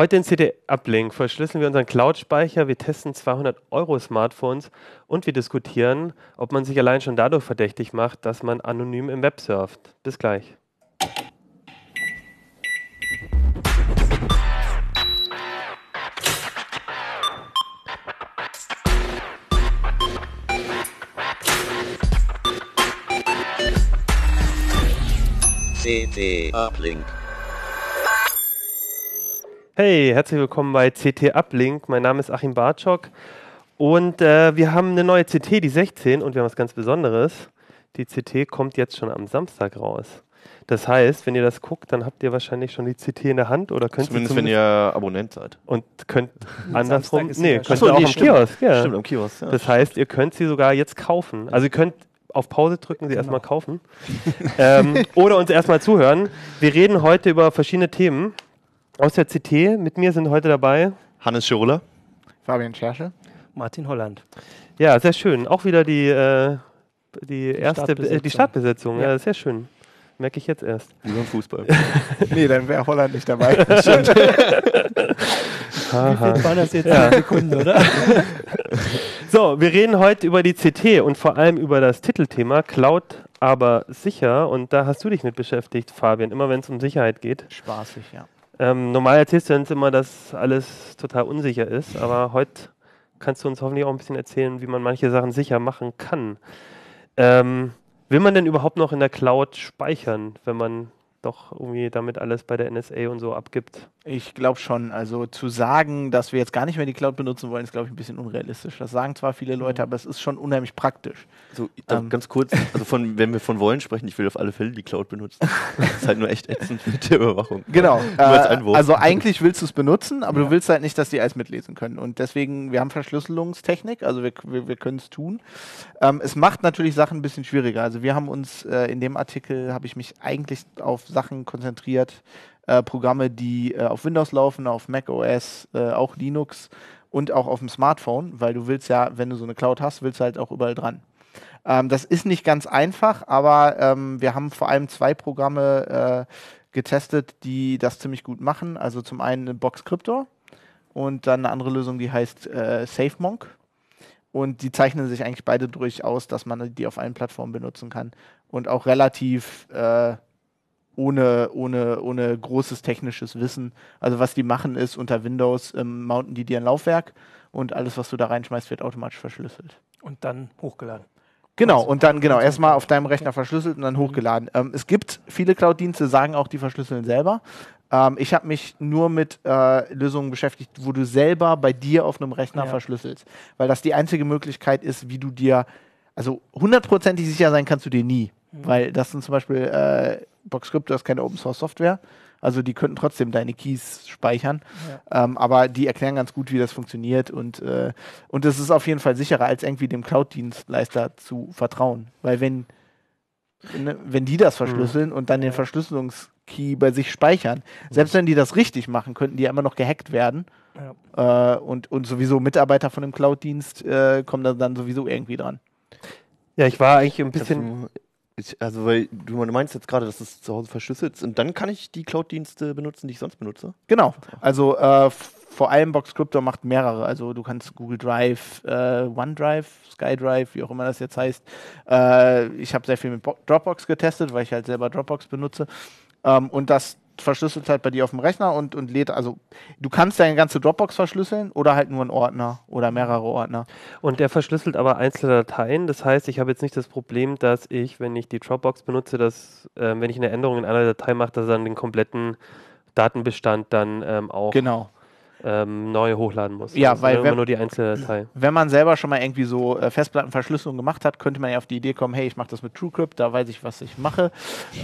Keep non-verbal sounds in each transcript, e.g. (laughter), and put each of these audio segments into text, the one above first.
Heute in CD-Uplink verschlüsseln wir unseren Cloud-Speicher, wir testen 200 Euro Smartphones und wir diskutieren, ob man sich allein schon dadurch verdächtig macht, dass man anonym im Web surft. Bis gleich. CT Uplink. Hey, herzlich willkommen bei CT Uplink. Mein Name ist Achim Bartschok und äh, wir haben eine neue CT, die 16, und wir haben was ganz Besonderes. Die CT kommt jetzt schon am Samstag raus. Das heißt, wenn ihr das guckt, dann habt ihr wahrscheinlich schon die CT in der Hand oder könnt Zumindest, sie wenn ihr Abonnent seid. und könnt andersrum, nee, ja könnt schon- ihr auch nee, am stimmt. Kiosk, ja. Stimmt, am Kiosk. Ja. Das heißt, ihr könnt sie sogar jetzt kaufen. Also ihr könnt auf Pause drücken, sie erstmal kaufen. (laughs) ähm, oder uns erstmal zuhören. Wir reden heute über verschiedene Themen aus der CT. Mit mir sind heute dabei. Hannes Schiruller. Fabian Scherschel. Martin Holland. Ja, sehr schön. Auch wieder die, äh, die, erste Be- äh, die Startbesetzung. Startbesetzung. Ja. Ja. sehr schön. Merke ich jetzt erst. Wie beim Fußball. (laughs) Nee, dann wäre Holland nicht dabei. (laughs) Haha. Waren das jetzt Ja. Sekunden, oder? (laughs) So, wir reden heute über die CT und vor allem über das Titelthema Cloud, aber sicher. Und da hast du dich mit beschäftigt, Fabian, immer wenn es um Sicherheit geht. Spaßig, ja. Ähm, normal erzählst du uns immer, dass alles total unsicher ist, aber heute kannst du uns hoffentlich auch ein bisschen erzählen, wie man manche Sachen sicher machen kann. Ähm, will man denn überhaupt noch in der Cloud speichern, wenn man doch irgendwie damit alles bei der NSA und so abgibt? Ich glaube schon. Also zu sagen, dass wir jetzt gar nicht mehr die Cloud benutzen wollen, ist, glaube ich, ein bisschen unrealistisch. Das sagen zwar viele Leute, aber es ist schon unheimlich praktisch. So, Ähm. ganz kurz, also von, (laughs) wenn wir von wollen sprechen, ich will auf alle Fälle die Cloud benutzen. Das ist halt nur echt ätzend mit der Überwachung. Genau. (laughs) Äh, also eigentlich willst du es benutzen, aber du willst halt nicht, dass die alles mitlesen können. Und deswegen, wir haben Verschlüsselungstechnik, also wir, wir, wir können es tun. Ähm, es macht natürlich Sachen ein bisschen schwieriger. Also wir haben uns äh, in dem Artikel, habe ich mich eigentlich auf Sachen konzentriert, äh, Programme, die äh, auf Windows laufen, auf Mac OS, äh, auch Linux und auch auf dem Smartphone, weil du willst ja, wenn du so eine Cloud hast, willst du halt auch überall dran. Ähm, das ist nicht ganz einfach, aber ähm, wir haben vor allem zwei Programme äh, getestet, die das ziemlich gut machen. Also zum einen eine Box Cryptor und dann eine andere Lösung, die heißt äh, SafeMonk. Und die zeichnen sich eigentlich beide durch aus, dass man die auf allen Plattformen benutzen kann und auch relativ äh, ohne, ohne, ohne großes technisches Wissen. Also was die machen ist, unter Windows ähm, mounten die dir ein Laufwerk und alles, was du da reinschmeißt, wird automatisch verschlüsselt. Und dann hochgeladen. Genau, Also, und dann genau erstmal auf deinem Rechner verschlüsselt und dann hochgeladen. Ähm, es gibt viele Cloud-Dienste, sagen auch, die verschlüsseln selber. Ähm, ich habe mich nur mit äh, Lösungen beschäftigt, wo du selber bei dir auf einem Rechner Ja. verschlüsselst. Weil das die einzige Möglichkeit ist, wie du dir, also hundertprozentig sicher sein kannst du dir nie. Weil das sind zum Beispiel, äh, Boxcrypto ist keine Open Source Software. Also die könnten trotzdem deine Keys speichern. Ähm, aber die erklären ganz gut, wie das funktioniert. Und, äh, und es ist auf jeden Fall sicherer, als irgendwie dem Cloud-Dienstleister zu vertrauen. Weil wenn, ne, wenn die das verschlüsseln und dann den Verschlüsselungskey bei sich speichern, selbst wenn die das richtig machen, könnten die ja immer noch gehackt werden. Äh, und, und sowieso Mitarbeiter von dem Cloud-Dienst äh, kommen da dann sowieso irgendwie dran. Ja, ich war eigentlich ein bisschen. Also, ich, also, weil du meinst jetzt gerade, dass es zu Hause verschlüsselt ist und dann kann ich die Cloud-Dienste benutzen, die ich sonst benutze. Genau. Also äh, vor allem Box Crypto macht mehrere. Also du kannst Google Drive, äh, OneDrive, SkyDrive, wie auch immer das jetzt heißt. Äh, ich habe sehr viel mit Bo Dropbox getestet, weil ich halt selber Dropbox benutze. Ähm, und das verschlüsselt halt bei dir auf dem Rechner und, und lädt, also du kannst deine ganze Dropbox verschlüsseln oder halt nur einen Ordner oder mehrere Ordner. Und der verschlüsselt aber einzelne Dateien. Das heißt, ich habe jetzt nicht das Problem, dass ich, wenn ich die Dropbox benutze, dass, ähm, wenn ich eine Änderung in einer Datei mache, dass er dann den kompletten Datenbestand dann ähm, auch Genau. Ähm, neu hochladen muss. Ja, Also weil immer wenn- nur die einzelne Datei. Wenn man selber schon mal irgendwie so äh, Festplattenverschlüsselung gemacht hat, könnte man ja auf die Idee kommen, hey, ich mache das mit TrueCrypt, da weiß ich, was ich mache.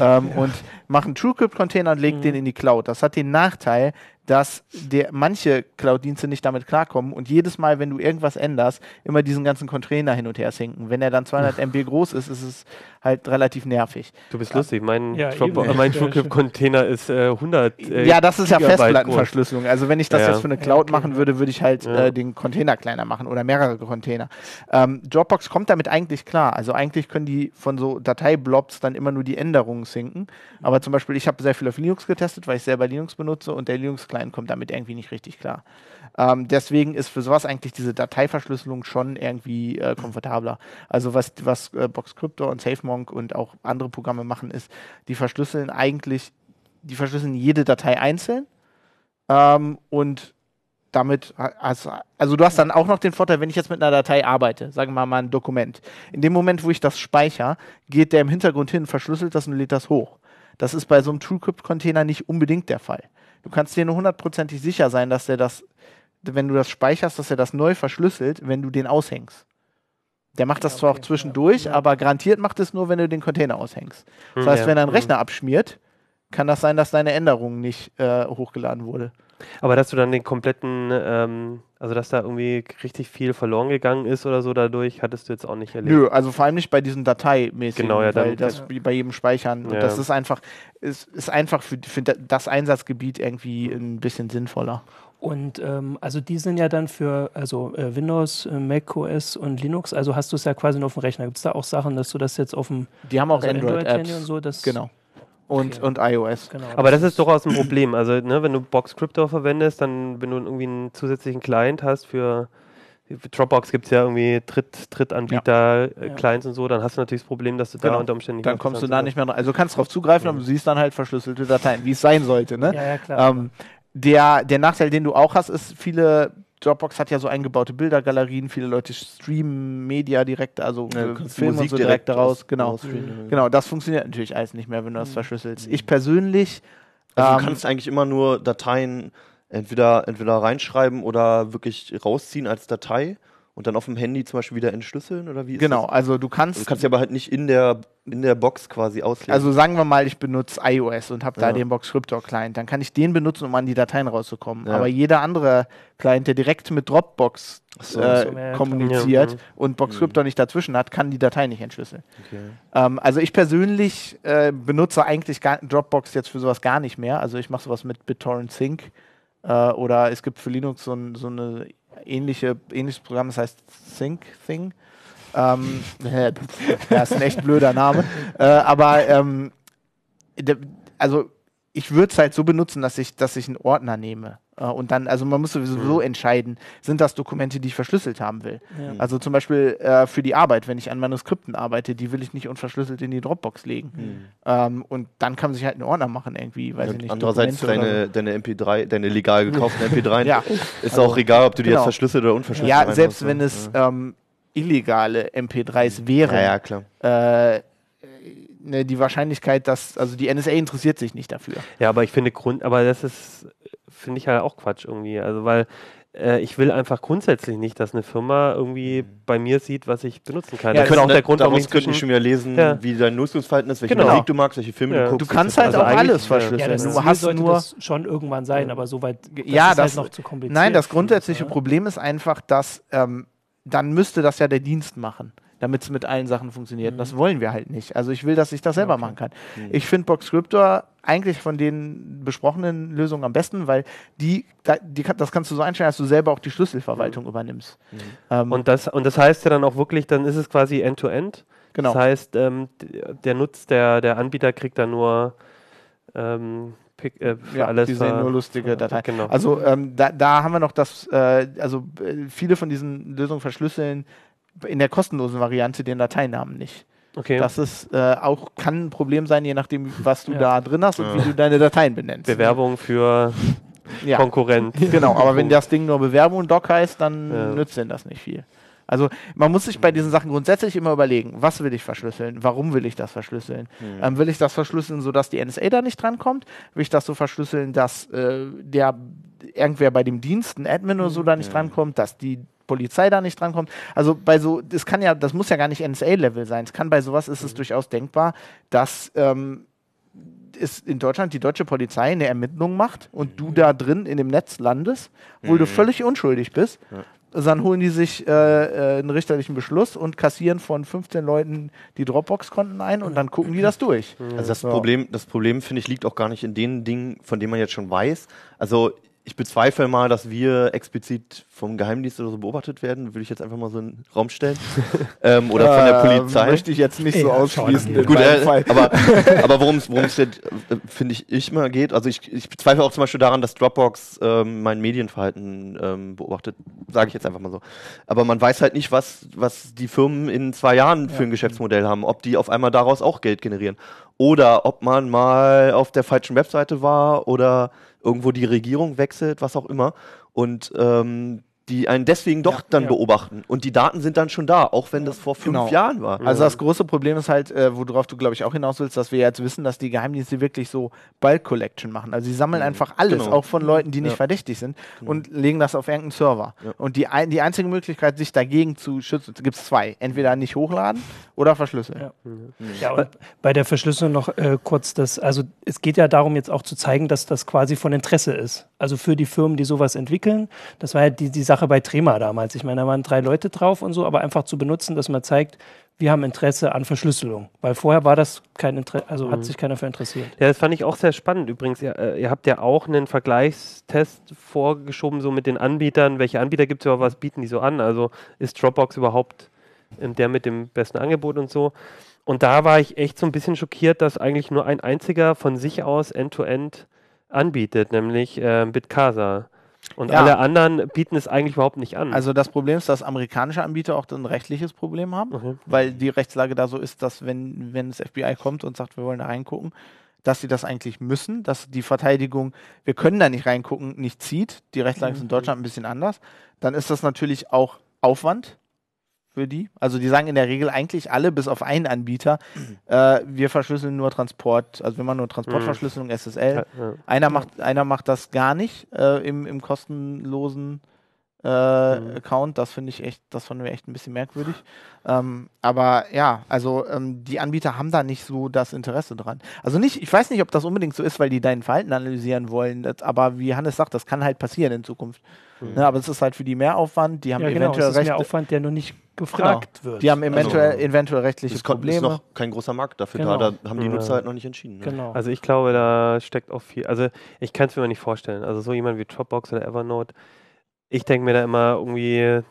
Ähm, Und mache einen TrueCrypt-Container und lege den in die Cloud. Das hat den Nachteil, dass der, manche Cloud-Dienste nicht damit klarkommen und jedes Mal, wenn du irgendwas änderst, immer diesen ganzen Container hin und her sinken. Wenn er dann 200 (laughs) MB groß ist, ist es halt relativ nervig. Du bist lustig. Mein, Ja, mein Ja, TrueCrypt-Container ist äh, 100. Äh, ja, das ist ja Gigabyte Festplattenverschlüsselung. Also wenn ich das Ja. jetzt für eine Cloud okay. machen würde, würde ich halt Ja. äh, den Container kleiner machen oder mehrere Container. Ähm, Dropbox kommt damit eigentlich klar. Also eigentlich können die von so Dateiblobs dann immer nur die Änderungen sinken. Aber zum Beispiel, ich habe sehr viel auf Linux getestet, weil ich selber Linux benutze und der Linux-Client Windows-Client kommt damit irgendwie nicht richtig klar. Ähm, deswegen ist für sowas eigentlich diese Dateiverschlüsselung schon irgendwie äh, komfortabler. Also was, was äh, Boxcrypto und SafeMonk und auch andere Programme machen, ist, die verschlüsseln eigentlich, die verschlüsseln jede Datei einzeln ähm, und damit, also, also du hast dann auch noch den Vorteil, wenn ich jetzt mit einer Datei arbeite, sagen wir mal ein Dokument. In dem Moment, wo ich das speichere, geht der im Hintergrund hin, verschlüsselt das und lädt das hoch. Das ist bei so einem TrueCrypt-Container nicht unbedingt der Fall. Du kannst dir nur hundertprozentig sicher sein, dass der das, wenn du das speicherst, dass er das neu verschlüsselt, wenn du den aushängst. Der macht das Ja, zwar okay, auch zwischendurch, ja. aber garantiert macht es nur, wenn du den Container aushängst. Das heißt, Ja. wenn einen Mhm. Rechner abschmiert, kann das sein, dass deine Änderung nicht äh, hochgeladen wurde. Aber dass du dann den kompletten, ähm, also dass da irgendwie richtig viel verloren gegangen ist oder so dadurch, hattest du jetzt auch nicht erlebt. Nö, also vor allem nicht bei diesen Dateimäßigen, Genau, ja, weil das Ja. wie bei jedem Speichern, Ja. das ist einfach, ist, ist einfach für, für das Einsatzgebiet irgendwie ein bisschen sinnvoller. Und ähm, also die sind ja dann für also äh, Windows, äh, Mac OS und Linux. Also hast du es ja quasi nur auf dem Rechner. Gibt es da auch Sachen, dass du das jetzt auf dem Die haben auch also Android-Apps. Handy und so? Das, genau. Und, Okay. und iOS. genau. Aber das ist durchaus ein Problem. Also, ne, wenn du Boxcryptor verwendest, dann, wenn du irgendwie einen zusätzlichen Client hast für, für Dropbox gibt es ja irgendwie Dritt, Drittanbieter, äh, Ja. Clients und so, dann hast du natürlich das Problem, dass du da Genau. unter Umständen nicht Dann mehr kommst du da nicht mehr dran. Also du kannst drauf zugreifen, aber du siehst dann halt verschlüsselte Dateien, wie es sein sollte. Ne? Ja, ja, klar. Ähm, der, der Nachteil, den du auch hast, ist, viele Dropbox hat ja so eingebaute Bildergalerien, viele Leute streamen Media direkt, also Ja, äh, filmen und so direkt daraus. aus- Genau. Genau, das funktioniert natürlich alles nicht mehr, wenn du das verschlüsselst. Ich persönlich. Also ähm, du kannst eigentlich immer nur Dateien entweder, entweder reinschreiben oder wirklich rausziehen als Datei und dann auf dem Handy zum Beispiel wieder entschlüsseln oder wie ist genau, das? also du kannst. Du kannst sie aber halt nicht in der, in der Box quasi auslesen. also sagen wir mal, ich benutze iOS und habe da Ja. den Boxcryptor-Client, dann kann ich den benutzen, um an die Dateien rauszukommen. Ja. Aber jeder andere Client, der direkt mit Dropbox so, äh, so, ja, kommuniziert Ja, mhm. und Boxcryptor nicht dazwischen hat, kann die Datei nicht entschlüsseln. okay. Ähm, also ich persönlich äh, benutze eigentlich gar, Dropbox jetzt für sowas gar nicht mehr. Also ich mache sowas mit BitTorrent Sync äh, oder es gibt für Linux so, ein, so eine ähnliche ähnliches Programm, das heißt Sync Thing. Ähm, (laughs) ja, ist ein echt blöder Name. Äh, aber ähm, also ich würde es halt so benutzen, dass ich, dass ich einen Ordner nehme. Äh, und dann, also man muss sowieso so entscheiden, sind das Dokumente, die ich verschlüsselt haben will. ja. Also zum Beispiel äh, für die Arbeit, wenn ich an Manuskripten arbeite, die will ich nicht unverschlüsselt in die Dropbox legen. Hm. Ähm, und dann kann man sich halt einen Ordner machen irgendwie, weiß ich Und nicht. andererseits deine, deine MP3, deine legal gekauften MP3, Ja. ist Also, auch egal, ob du die genau. jetzt verschlüsselt oder unverschlüsselt Ja, selbst ne? wenn es Ja. ähm, illegale MP3s wären, ja, ja, klar. Äh, die Wahrscheinlichkeit, dass, also die NSA interessiert sich nicht dafür. Ja, aber ich finde Grund, aber das ist, finde ich halt auch Quatsch irgendwie. Also weil äh, ich will einfach grundsätzlich nicht, dass eine Firma irgendwie bei mir sieht, was ich benutzen kann. Ja, das ist auch der Grund, warum daraus ich könnten die inzwischen schon wieder lesen, Ja. wie dein Nutzungsverhalten ist, welche Genau. Musik du magst, welche Filme Ja. du guckst. Du kannst halt Also auch alles verschlüsseln. ja, das du hast sollte nur das schon irgendwann sein, aber soweit das Ja, ist das- halt noch zu kompliziert. Nein, das grundsätzliche ja. Problem ist einfach, dass ähm, dann müsste das ja der Dienst machen, damit es mit allen Sachen funktioniert. Mhm. Das wollen wir halt nicht. Also ich will, dass ich das selber okay. machen kann. Mhm. Ich finde Boxcryptor eigentlich von den besprochenen Lösungen am besten, weil die, da, die das kannst du so einstellen, dass du selber auch die Schlüsselverwaltung übernimmst. Mhm. Ähm, Und das, und das heißt ja dann auch wirklich, dann ist es quasi End-to-End. genau. Das heißt, ähm, der Nutz, der, der Anbieter kriegt dann nur ähm, Pick, äh, für ja, alles. die sehen nur lustige Dateien. Genau. Also ähm, da, da haben wir noch das, äh, also äh, viele von diesen Lösungen verschlüsseln in der kostenlosen Variante den Dateinamen nicht. okay. Das ist äh, auch kann ein Problem sein, je nachdem, was du Ja. da drin hast und Ja. wie du deine Dateien benennst. Bewerbung für (laughs) Ja, Konkurrent. (laughs) genau. Aber wenn das Ding nur Bewerbung und Doc heißt, dann Ja. nützt denn das nicht viel. Also man muss sich bei diesen Sachen grundsätzlich immer überlegen, was will ich verschlüsseln, warum will ich das verschlüsseln? Mhm. Ähm, will ich das verschlüsseln, sodass die NSA da nicht drankommt? Will ich das so verschlüsseln, dass äh, der irgendwer bei dem Dienst, ein Admin oder so, da nicht drankommt, dass die Polizei da nicht drankommt. Also bei so, das kann ja, das muss ja gar nicht NSA-Level sein. Es kann bei sowas ist es durchaus denkbar, dass ähm, es in Deutschland die deutsche Polizei eine Ermittlung macht und du da drin in dem Netz landest, wo du Mhm. völlig unschuldig bist. Ja. Dann holen die sich äh, äh, einen richterlichen Beschluss und kassieren von 15 Leuten die Dropbox-Konten ein und dann gucken die das durch. Also das Ja. Problem, das Problem finde ich liegt auch gar nicht in den Dingen, von denen man jetzt schon weiß. Also ich bezweifle mal, dass wir explizit vom Geheimdienst oder so beobachtet werden, würde ich jetzt einfach mal so in den Raum stellen. (laughs) ähm, oder von der Ähm, Polizei. Möchte ich jetzt nicht so ausschließen. Gut, äh, aber, (laughs) aber worum es jetzt, äh, finde ich, ich mal geht, also ich, ich bezweifle auch zum Beispiel daran, dass Dropbox ähm, mein Medienverhalten ähm, beobachtet, sage ich jetzt einfach mal so. Aber man weiß halt nicht, was, was die Firmen in zwei Jahren für ein Geschäftsmodell haben, ob die auf einmal daraus auch Geld generieren. Oder ob man mal auf der falschen Webseite war oder irgendwo die Regierung wechselt, was auch immer. Und ähm, die einen deswegen doch Ja, dann ja. beobachten. Und die Daten sind dann schon da, auch wenn das vor fünf Genau. Jahren war. Also das große Problem ist halt, äh, worauf du, glaube ich, auch hinaus willst, dass wir jetzt wissen, dass die Geheimdienste wirklich so Bulk Collection machen. Also sie sammeln einfach alles, Genau. auch von Leuten, die nicht Ja. verdächtig sind, und legen das auf irgendeinen Server. Ja. Und die, ein, die einzige Möglichkeit, sich dagegen zu schützen, gibt es zwei. Entweder nicht hochladen oder verschlüsseln. Ja. Ja, und bei der Verschlüsselung noch äh, kurz das, also es geht ja darum, jetzt auch zu zeigen, dass das quasi von Interesse ist. Also für die Firmen, die sowas entwickeln. Das war ja die, die Sache bei Trema damals. Ich meine, da waren drei Leute drauf und so, aber einfach zu benutzen, dass man zeigt, wir haben Interesse an Verschlüsselung. Weil vorher war das kein Interesse, also hat sich keiner für interessiert. Ja, das fand ich auch sehr spannend. Übrigens, ihr, äh, ihr habt ja auch einen Vergleichstest vorgeschoben, so mit den Anbietern. Welche Anbieter gibt es überhaupt, was bieten die so an? Also ist Dropbox überhaupt ähm, der mit dem besten Angebot und so? Und da war ich echt so ein bisschen schockiert, dass eigentlich nur ein einziger von sich aus End-to-End anbietet, nämlich äh, Bitcasa. Und Ja. alle anderen bieten es eigentlich überhaupt nicht an. Also das Problem ist, dass amerikanische Anbieter auch ein rechtliches Problem haben, Okay. weil die Rechtslage da so ist, dass wenn, wenn das FBI kommt und sagt, wir wollen da reingucken, dass sie das eigentlich müssen, dass die Verteidigung, wir können da nicht reingucken, nicht zieht. Die Rechtslage ist in Deutschland ein bisschen anders. Dann ist das natürlich auch Aufwand für die. Also die sagen in der Regel eigentlich alle, bis auf einen Anbieter, (clears throat) äh, wir verschlüsseln nur Transport, also wenn man nur Transportverschlüsselung, SSL. Ja, ja. Einer macht, einer macht das gar nicht äh, im, im kostenlosen äh, Mhm. Account. Das finde ich echt, das fanden wir echt ein bisschen merkwürdig. Ähm, aber ja, also ähm, die Anbieter haben da nicht so das Interesse dran. Also nicht, ich weiß nicht, ob das unbedingt so ist, weil die dein Verhalten analysieren wollen. Das, aber wie Hannes sagt, das kann halt passieren in Zukunft. Ne, aber es ist halt für die Mehraufwand. Die haben Ja, genau. eventuell ist recht. mehr Aufwand, der noch nicht gefragt wird. Die haben eventuell, Also, eventuell rechtliche Es kommt- ist Probleme. noch kein großer Markt dafür Genau. da. Da haben die Ja. Nutzer halt noch nicht entschieden. Ne? Genau. Also ich glaube, da steckt auch viel. Also ich kann es mir mal nicht vorstellen. Also so jemand wie Dropbox oder Evernote, ich denke mir da immer irgendwie,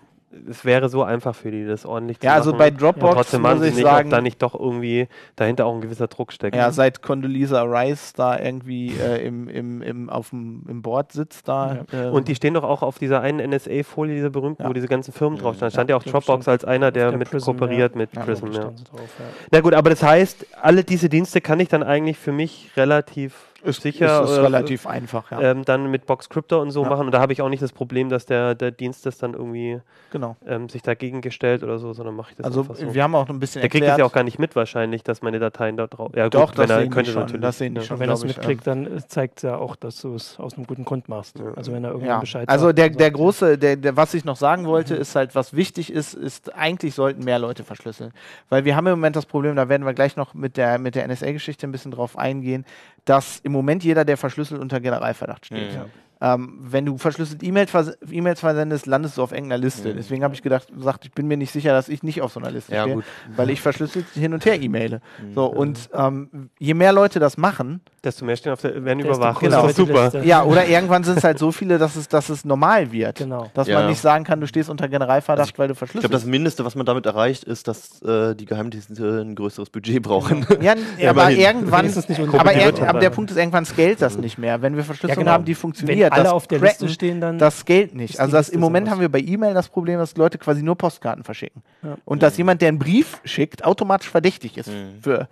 es wäre so einfach für die, das ordentlich zu ja, also machen. bei Und Dropbox trotzdem machen muss sie ich nicht, sagen, ob da nicht doch irgendwie dahinter auch ein gewisser Druck steckt. Ja, seit Condoleezza Rice da irgendwie äh, im, im, im, auf dem, im Board sitzt da. ähm, Und die stehen doch auch auf dieser einen NSA-Folie, dieser berühmten, Ja. wo diese ganzen Firmen drauf standen. Ja, Stand ja auch ja, Dropbox als einer, der, der mit Prism, kooperiert ja. mit Ja, Prism. Ja. Standen sie drauf, ja. Na gut, aber das heißt, alle diese Dienste kann ich dann eigentlich für mich relativ ist, sicher ist, ist äh, relativ einfach, ja. ähm, dann mit Box Crypto und so Ja. machen. Und da habe ich auch nicht das Problem, dass der, der Dienst das dann irgendwie genau. ähm, sich dagegen gestellt oder so, sondern mache ich das Also einfach so. wir haben auch ein bisschen der kriegt es ja auch gar nicht mit wahrscheinlich, dass meine Dateien da drauf. Ja, Doch, gut, wenn das er sehen die könnte schon, natürlich. das sehen die schon. Wenn er es mitkriegt, dann äh, zeigt es ja auch, dass du es aus einem guten Grund machst. Ja. Also wenn er irgendwann ja. Bescheid Also sagt, der, der er- große, der, der, was ich noch sagen wollte, ist halt, was wichtig ist, ist, eigentlich sollten mehr Leute verschlüsseln. Weil wir haben im Moment das Problem, da werden wir gleich noch mit der, mit der NSA-Geschichte ein bisschen drauf eingehen, dass im Moment jeder, der verschlüsselt, unter Generalverdacht steht. Mhm. Ähm, wenn du verschlüsselt E-Mails vers E-Mails versendest, landest du auf irgendeiner Liste. Mhm. Deswegen habe ich gedacht, gesagt, ich bin mir nicht sicher, dass ich nicht auf so einer Liste Ja, stehe, gut. weil ich verschlüsselt hin und her E-Maile. So, und ähm, je mehr Leute das machen, Desto mehr stehen auf der, werden überwacht. doch super. Liste. ja, oder irgendwann sind es halt so viele, dass es, dass es normal wird. Genau. Dass Ja. man nicht sagen kann, du stehst unter Generalverdacht, Also weil du Ich glaube, verschlüsselt das Mindeste, was man damit erreicht, ist, dass äh, die Geheimdienste ein größeres Budget brauchen. Ja, n- Ja, (laughs) aber irgendwann, aber, aber der Punkt ist, irgendwann scaled das nicht mehr. Wenn wir Verschlüsselung genau. haben, die funktioniert, alle das auf der Cracken, Liste stehen, dann das scaled nicht. Also das, im Moment haben wir bei E-Mail das Problem, dass Leute quasi nur Postkarten verschicken. Ja. Und dass jemand, der einen Brief schickt, automatisch verdächtig ist Mhm. für,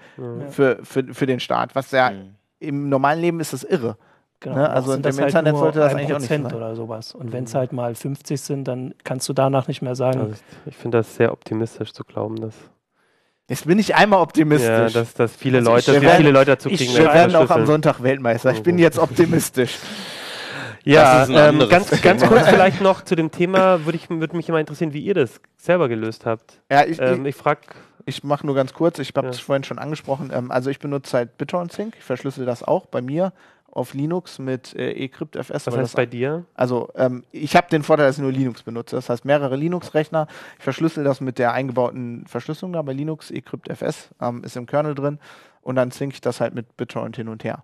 für, für, für den Staat. Was ja Mhm. im normalen Leben ist das irre. Genau. Ne, also sind im das halt Internet nur sollte das eigentlich auch nicht sein. oder sowas. Und wenn es halt mal 50 sind, dann kannst du danach nicht mehr sagen, Also ich ich finde das sehr optimistisch zu glauben, dass, Jetzt bin ich einmal ja, optimistisch. dass, dass viele Also Leute, ich- wir wir viele Leute dazu ich kriegen, wir wenn werden auch am. Sonntag Weltmeister. Ich bin jetzt optimistisch. (laughs) Ja, Das ist ein ähm, ganz, ganz Thema. kurz vielleicht noch zu dem Thema, würde ich, würde mich immer interessieren, wie ihr das selber gelöst habt. Ja, ich, Ähm, ich frage, ich, mache nur ganz kurz. Ich habe Ja. es vorhin schon angesprochen. Ähm, also ich benutze halt BitTorrent Sync. Ich verschlüssel das auch bei mir auf Linux mit äh, eCryptFS. was heißt das bei dir? Also ähm, ich habe den Vorteil, dass ich nur Linux benutze. Das heißt, mehrere Linux-Rechner. Ich verschlüssel das mit der eingebauten Verschlüsselung da bei Linux. eCryptFS ähm, ist im Kernel drin. Und dann sync ich das halt mit BitTorrent hin und her.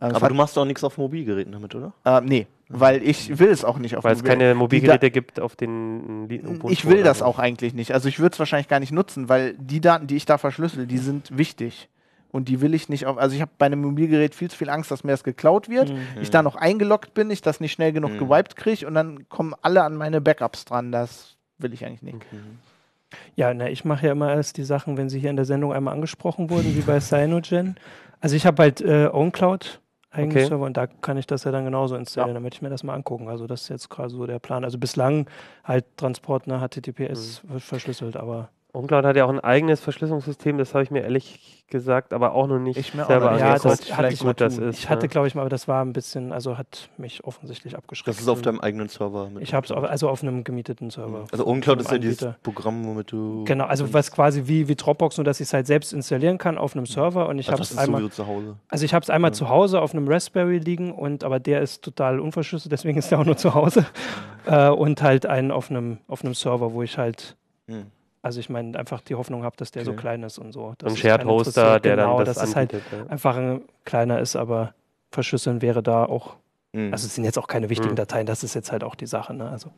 Äh, es Aber hat- du machst doch nichts auf Mobilgeräten damit, oder? äh, nee, weil ich will es auch nicht auf Weil es keine Mobilgeräte gibt, auf den Da Ubuntu ich will das auch eigentlich nicht. Also ich würde es wahrscheinlich gar nicht nutzen, weil die Daten, die ich da verschlüssel, die sind wichtig. Und die will ich nicht auf. Also ich habe bei einem Mobilgerät viel zu viel Angst, dass mir das geklaut wird. Mhm. Ich da noch eingeloggt bin, ich das nicht schnell genug Mhm. gewiped kriege und dann kommen alle an meine Backups dran. Das will ich eigentlich nicht. Ja, na, ich mache ja immer erst die Sachen, wenn sie hier in der Sendung einmal angesprochen wurden, wie bei (laughs) Cyanogen. Also ich habe halt äh, OwnCloud eigenen Okay. Server und da kann ich das ja dann genauso installieren, damit ich mir das mal angucken. Also das ist jetzt gerade so der Plan. Also bislang halt Transport, ne, HTTPS Mhm. wird verschlüsselt, aber OwnCloud hat ja auch ein eigenes Verschlüsselungssystem, das habe ich mir ehrlich gesagt, aber auch noch nicht Ich mir auch selber noch nicht. Ja, das hatte ich gut das ist. ich hatte, ja. glaube ich mal, aber das war ein bisschen, also hat mich offensichtlich abgeschreckt. Das ist auf deinem eigenen Server. mit- Ich habe es also auf einem gemieteten Server. Also einem ist ja dieses. Programm, womit du. Genau, also was quasi wie, wie Dropbox, nur dass ich es halt selbst installieren kann auf einem Server und ich also habe es einmal. zu Hause. Also ich habe es einmal Ja. zu Hause auf einem Raspberry liegen und aber der ist total unverschlüsselt, deswegen ist der auch nur zu Hause. (laughs) äh, und halt einen auf einem auf einem Server, wo ich halt, Hm. Also ich meine, einfach die Hoffnung habe, dass der so Okay. klein ist und so. dass Ein es Shared Hoster, der genau, dann das dass es halt anbietet. ja. einfach ein kleiner ist, aber verschlüsseln wäre da auch. Hm. Also es sind jetzt auch keine wichtigen Mhm. Dateien, das ist jetzt halt auch die Sache. Ne? Also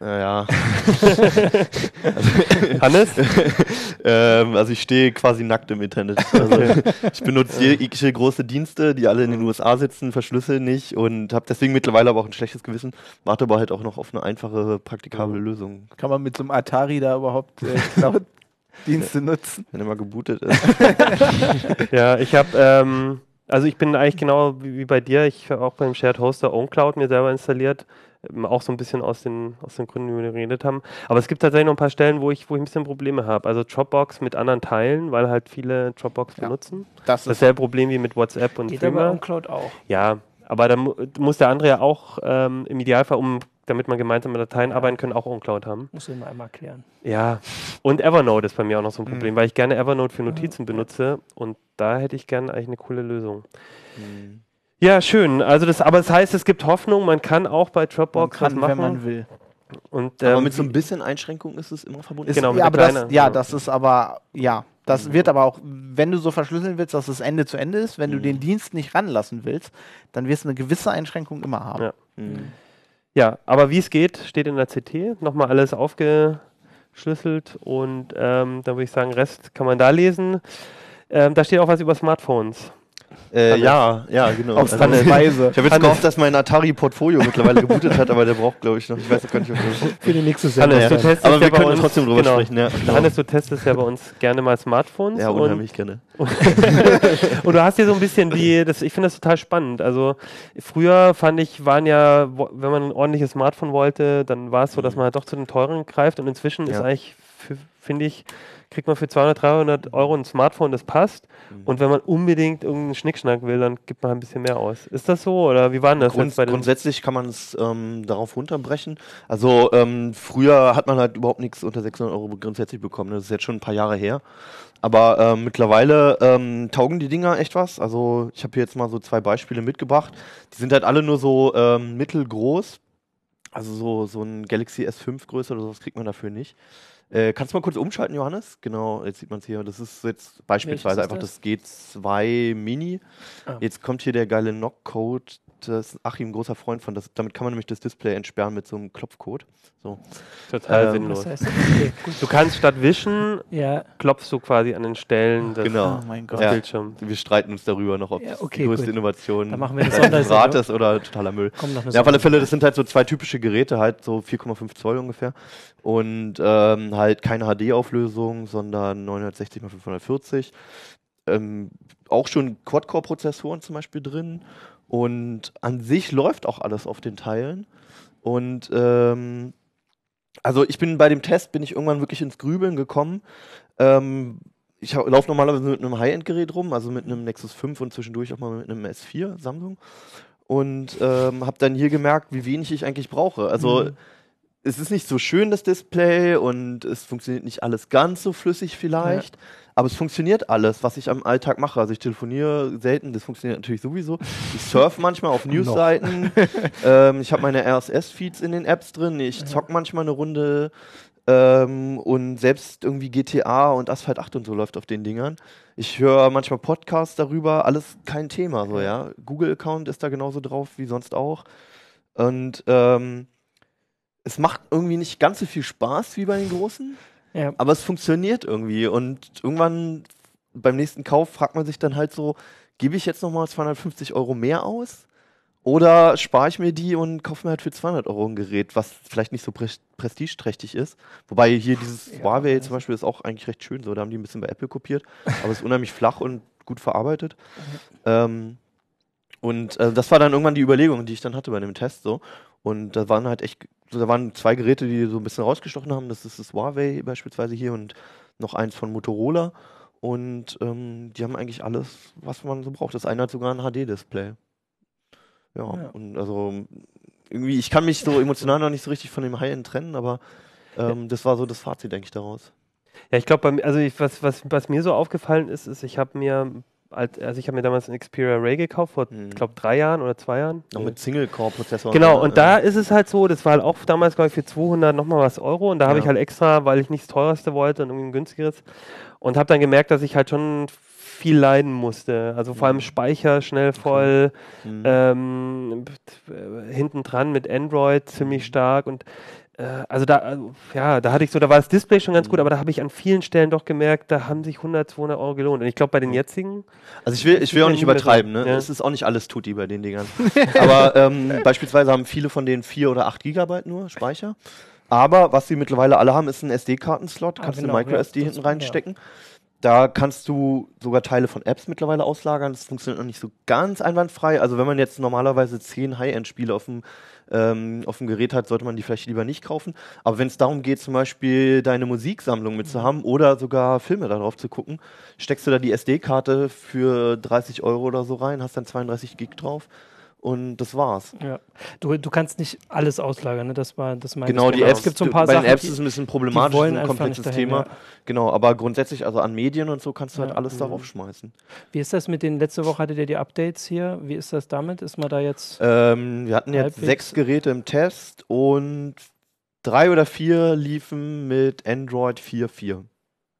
ja, ja. (laughs) Hannes? (laughs) ähm, also ich stehe quasi nackt im Internet. Also ich benutze jegliche große Dienste, die alle in den USA sitzen, verschlüssel nicht und habe deswegen mittlerweile aber auch ein schlechtes Gewissen, warte aber halt auch noch auf eine einfache, praktikable Lösung, Kann man mit so einem Atari da überhaupt äh, Cloud-Dienste nutzen? wenn er mal gebootet ist. (laughs) Ja, ich habe, ähm, also ich bin eigentlich genau wie, wie bei dir. Ich habe auch beim Shared Hoster OwnCloud mir selber installiert. Ähm, Auch so ein bisschen aus den, aus den Gründen, wie wir geredet haben. Aber es gibt tatsächlich noch ein paar Stellen, wo ich, wo ich ein bisschen Probleme habe. Also Dropbox mit anderen Teilen, weil halt viele Dropbox Ja. benutzen. Das ist Dasselbe Problem wie mit WhatsApp und geht aber Threema. on Cloud auch. Ja, aber da mu muss der andere ja auch ähm, im Idealfall, um damit man gemeinsam mit Dateien arbeiten können, auch OwnCloud haben. Muss ich mal einmal klären. Ja, und Evernote ist bei mir auch noch so ein Mhm. Problem, weil ich gerne Evernote für Notizen benutze und da hätte ich gerne eigentlich eine coole Lösung. Hm. Ja, schön. Also das, aber das heißt, es gibt Hoffnung, man kann auch bei man Dropbox was kann, machen. wenn man will. und, aber ähm, mit so ein bisschen Einschränkung ist es immer verbunden. Ist, Genau, mit ja, der aber das, ja, das ist aber, ja, das wird aber auch, wenn du so verschlüsseln willst, dass es Ende zu Ende ist, wenn du Mhm. den Dienst nicht ranlassen willst, dann wirst du eine gewisse Einschränkung immer haben. Ja. Hm. ja, aber wie es geht, steht in der CT. Nochmal alles aufgeschlüsselt und ähm, dann würde ich sagen, Rest kann man da lesen. Ähm, da steht auch was über Smartphones. Äh, ja, ja, genau. Auf Also, Weise. (laughs) ich habe jetzt gehofft, dass mein Atari-Portfolio mittlerweile gebootet hat, aber der braucht, glaube ich, noch. Ich weiß auch gar nicht, ob der Für die nächste Hannes, Ja, Aber wir können uns, trotzdem drüber genau. sprechen. Ja, Hannes, du testest ja bei uns gerne mal Smartphones. ja und unheimlich gerne. Und, (laughs) und du hast hier so ein bisschen die, das, ich finde das total spannend. Also früher fand ich, waren ja, wenn man ein ordentliches Smartphone wollte, dann war es so, dass man halt doch zu den teuren greift und inzwischen ist eigentlich, finde ich, kriegt man für 200, 300 Euro ein Smartphone, das passt. Mhm. Und wenn man unbedingt irgendeinen Schnickschnack will, dann gibt man ein bisschen mehr aus. Ist das so oder wie war denn das Grund, jetzt bei den grundsätzlich kann man es ähm, darauf runterbrechen. Also ähm, früher hat man halt überhaupt nichts unter 600 Euro grundsätzlich bekommen. Das ist jetzt schon ein paar Jahre her. Aber ähm, mittlerweile ähm, taugen die Dinger echt was. Also ich habe hier jetzt mal so zwei Beispiele mitgebracht. Die sind halt alle nur so ähm, mittelgroß. Also so, so ein Galaxy S5 Größe oder sowas kriegt man dafür nicht. Äh, kannst du mal kurz umschalten, Johannes? Genau, jetzt sieht man es hier. Das ist jetzt beispielsweise Welches einfach ist das G2 Mini. Ah. Jetzt kommt hier der geile Knock-Code. Das ist Achim ein großer Freund von. Das, damit kann man nämlich das Display entsperren mit so einem Klopfcode. So. total ähm, sinnlos? Was heißt das? Okay. Du kannst statt wischen, Ja, klopfst du quasi an den Stellen des Genau. Oh mein Gott. Ja. Bildschirms. Wir streiten uns darüber noch, ob Ja, das okay, die größte gut. Innovation Dann machen wir des Sondersendung. Rates oder totaler Müll. Ja, auf alle. Fälle, das sind halt so zwei typische Geräte, halt so 4,5 Zoll ungefähr. Und ähm, halt keine HD-Auflösung, sondern 960 x 540. Ähm, auch schon Quad-Core-Prozessoren zum Beispiel drin. Und an sich läuft auch alles auf den Teilen. Und ähm, also ich bin bei dem Test, bin ich irgendwann wirklich ins Grübeln gekommen. Ähm, ich laufe normalerweise mit einem High-End-Gerät rum, also mit einem Nexus 5 und zwischendurch auch mal mit einem S4 Samsung. Und ähm, habe dann hier gemerkt, wie wenig ich eigentlich brauche. Also Mhm. es ist nicht so schön, das Display, und es funktioniert nicht alles ganz so flüssig vielleicht. Aber es funktioniert alles, was ich am Alltag mache. Also ich telefoniere selten, das funktioniert natürlich sowieso. Ich surfe manchmal auf (laughs) Newsseiten. (laughs) ähm, ich habe meine RSS-Feeds in den Apps drin. Ich zock manchmal eine Runde. Ähm, und selbst irgendwie GTA und Asphalt 8 und so läuft auf den Dingern. Ich höre manchmal Podcasts darüber, alles kein Thema, so, ja. Google-Account ist da genauso drauf wie sonst auch. Und ähm, es macht irgendwie nicht ganz so viel Spaß wie bei den Großen, Ja. aber es funktioniert irgendwie. Und irgendwann beim nächsten Kauf fragt man sich dann halt so, gebe ich jetzt nochmal 250 Euro mehr aus? Oder spare ich mir die und kaufe mir halt für 200 Euro ein Gerät, was vielleicht nicht so pre prestigeträchtig ist. Wobei hier dieses Huawei zum Beispiel ist auch eigentlich recht schön so. Da haben die ein bisschen bei Apple kopiert, aber es ist unheimlich flach und gut verarbeitet. Ähm, und äh, das war dann irgendwann die Überlegung, die ich dann hatte bei dem Test so. Und da waren halt echt, so, da waren zwei Geräte, die so ein bisschen rausgestochen haben. Das ist das Huawei beispielsweise hier und noch eins von Motorola. Und ähm, die haben eigentlich alles, was man so braucht. Das eine hat sogar ein HD-Display. Ja, Ja. und also irgendwie, ich kann mich so emotional noch nicht so richtig von dem High-End trennen, aber ähm, das war so das Fazit, denke ich, daraus. Ja, ich glaube, also ich, was, was, was mir so aufgefallen ist, ist, ich habe mir, also ich habe mir damals einen Xperia Ray gekauft, vor, Mhm. ich glaube, drei Jahren oder zwei Jahren. Noch mit Single-Core-Prozessor. Genau, und äh, da ist es halt so, das war halt auch damals, glaube ich, für 200 nochmal was Euro und da habe Ja. ich halt extra, weil ich nichts teuerste wollte und irgendwie ein günstigeres und habe dann gemerkt, dass ich halt schon viel leiden musste. Also vor allem Speicher schnell voll, Mhm. ähm, äh, hinten dran mit Android ziemlich stark und also da, also, ja, da hatte ich so, da war das Display schon ganz gut, aber da habe ich an vielen Stellen doch gemerkt, da haben sich 100, 200 Euro gelohnt. Und ich glaube, bei den jetzigen, Also ich will, ich will auch ja nicht übertreiben, ne? Ja. Es ist auch nicht alles Tutti bei den Dingern. (laughs) Aber ähm, beispielsweise haben viele von denen 4 oder 8 Gigabyte nur Speicher. Aber was sie mittlerweile alle haben, ist ein SD-Kartenslot. Ah, Kannst genau, du Micro ja, hinten ja. reinstecken. Da kannst du sogar Teile von Apps mittlerweile auslagern. Das funktioniert noch nicht so ganz einwandfrei. Also wenn man jetzt normalerweise 10 High-End-Spiele auf dem ähm, auf dem Gerät hat, sollte man die vielleicht lieber nicht kaufen. Aber wenn es darum geht, zum Beispiel deine Musiksammlung mit zu haben oder sogar Filme darauf zu gucken, steckst du da die SD-Karte für 30 Euro oder so rein, hast dann 32 Gig drauf und das war's. Ja. Du, du kannst nicht alles auslagern, ne? Das war das meinst Genau, die Aber Apps, Es gibt so ein paar bei Sachen, den Apps ist es ein bisschen problematisch, ein komplexes dahin, Thema. ja. Genau, aber grundsätzlich, also an Medien und so kannst du halt Ja. alles Mhm. darauf schmeißen. Wie ist das mit den, letzte Woche hattet ihr die Updates hier? Wie ist das damit? Ist man da jetzt. Ähm, wir hatten jetzt Halbwegs. sechs Geräte im Test und drei oder vier liefen mit Android 4.4.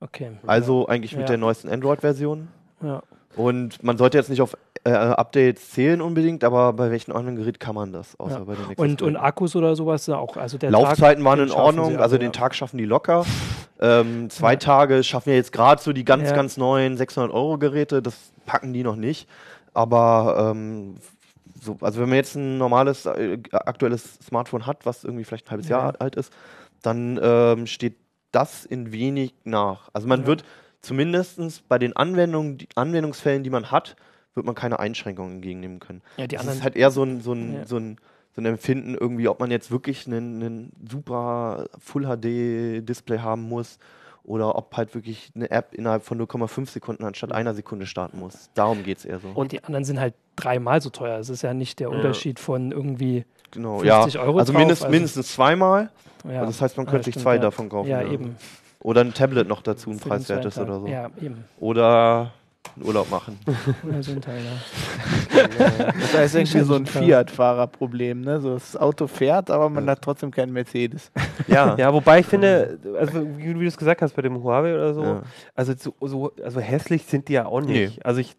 Okay. Also eigentlich mit Ja. der neuesten Android-Version. Ja. Und man sollte jetzt nicht auf äh, Updates zählen unbedingt, aber bei welchem anderen Gerät kann man das? Außer Ja. bei den Und, und. Akkus oder sowas auch. Also der Laufzeiten Tag, waren in Ordnung, also ja. den Tag schaffen die locker. (laughs) Ähm, zwei Ja. Tage schaffen ja jetzt gerade so die ganz, ganz neuen 600-Euro-Geräte, das packen die noch nicht. Aber ähm, so, also wenn man jetzt ein normales, äh, aktuelles Smartphone hat, was irgendwie vielleicht ein halbes Ja. Jahr alt ist, dann ähm, steht das in wenig nach. Also man wird zumindest bei den Anwendungen, die Anwendungsfällen, die man hat, wird man keine Einschränkungen entgegennehmen können. Ja, die das anderen. ist halt eher so ein, so ein, Ja. so ein, so ein Empfinden irgendwie, ob man jetzt wirklich einen, einen super Full HD Display haben muss oder ob halt wirklich eine App innerhalb von 0,5 Sekunden anstatt einer Sekunde starten muss. Darum geht es eher so. und die anderen sind halt dreimal so teuer. Es ist ja nicht der. Unterschied von irgendwie. genau, 50 ja. Euro also, drauf, mindest, also- mindestens zweimal. Ja. Also das heißt, man Ja, könnte sich zwei davon kaufen. Ja, eben. Oder ein Tablet noch dazu, ein preiswertes oder so. Ja, eben. Oder einen Urlaub machen. (laughs) Oder so ein Teil, ja. Das ist irgendwie so ein. Fiat-Fahrerproblem. Ne? So, das Auto fährt, aber man Ja. hat trotzdem keinen Mercedes. (laughs) ja. ja, wobei ich finde, also wie, wie du es gesagt hast bei dem Huawei oder so, Ja. also so, so also hässlich sind die ja auch Nee. nicht. Also ich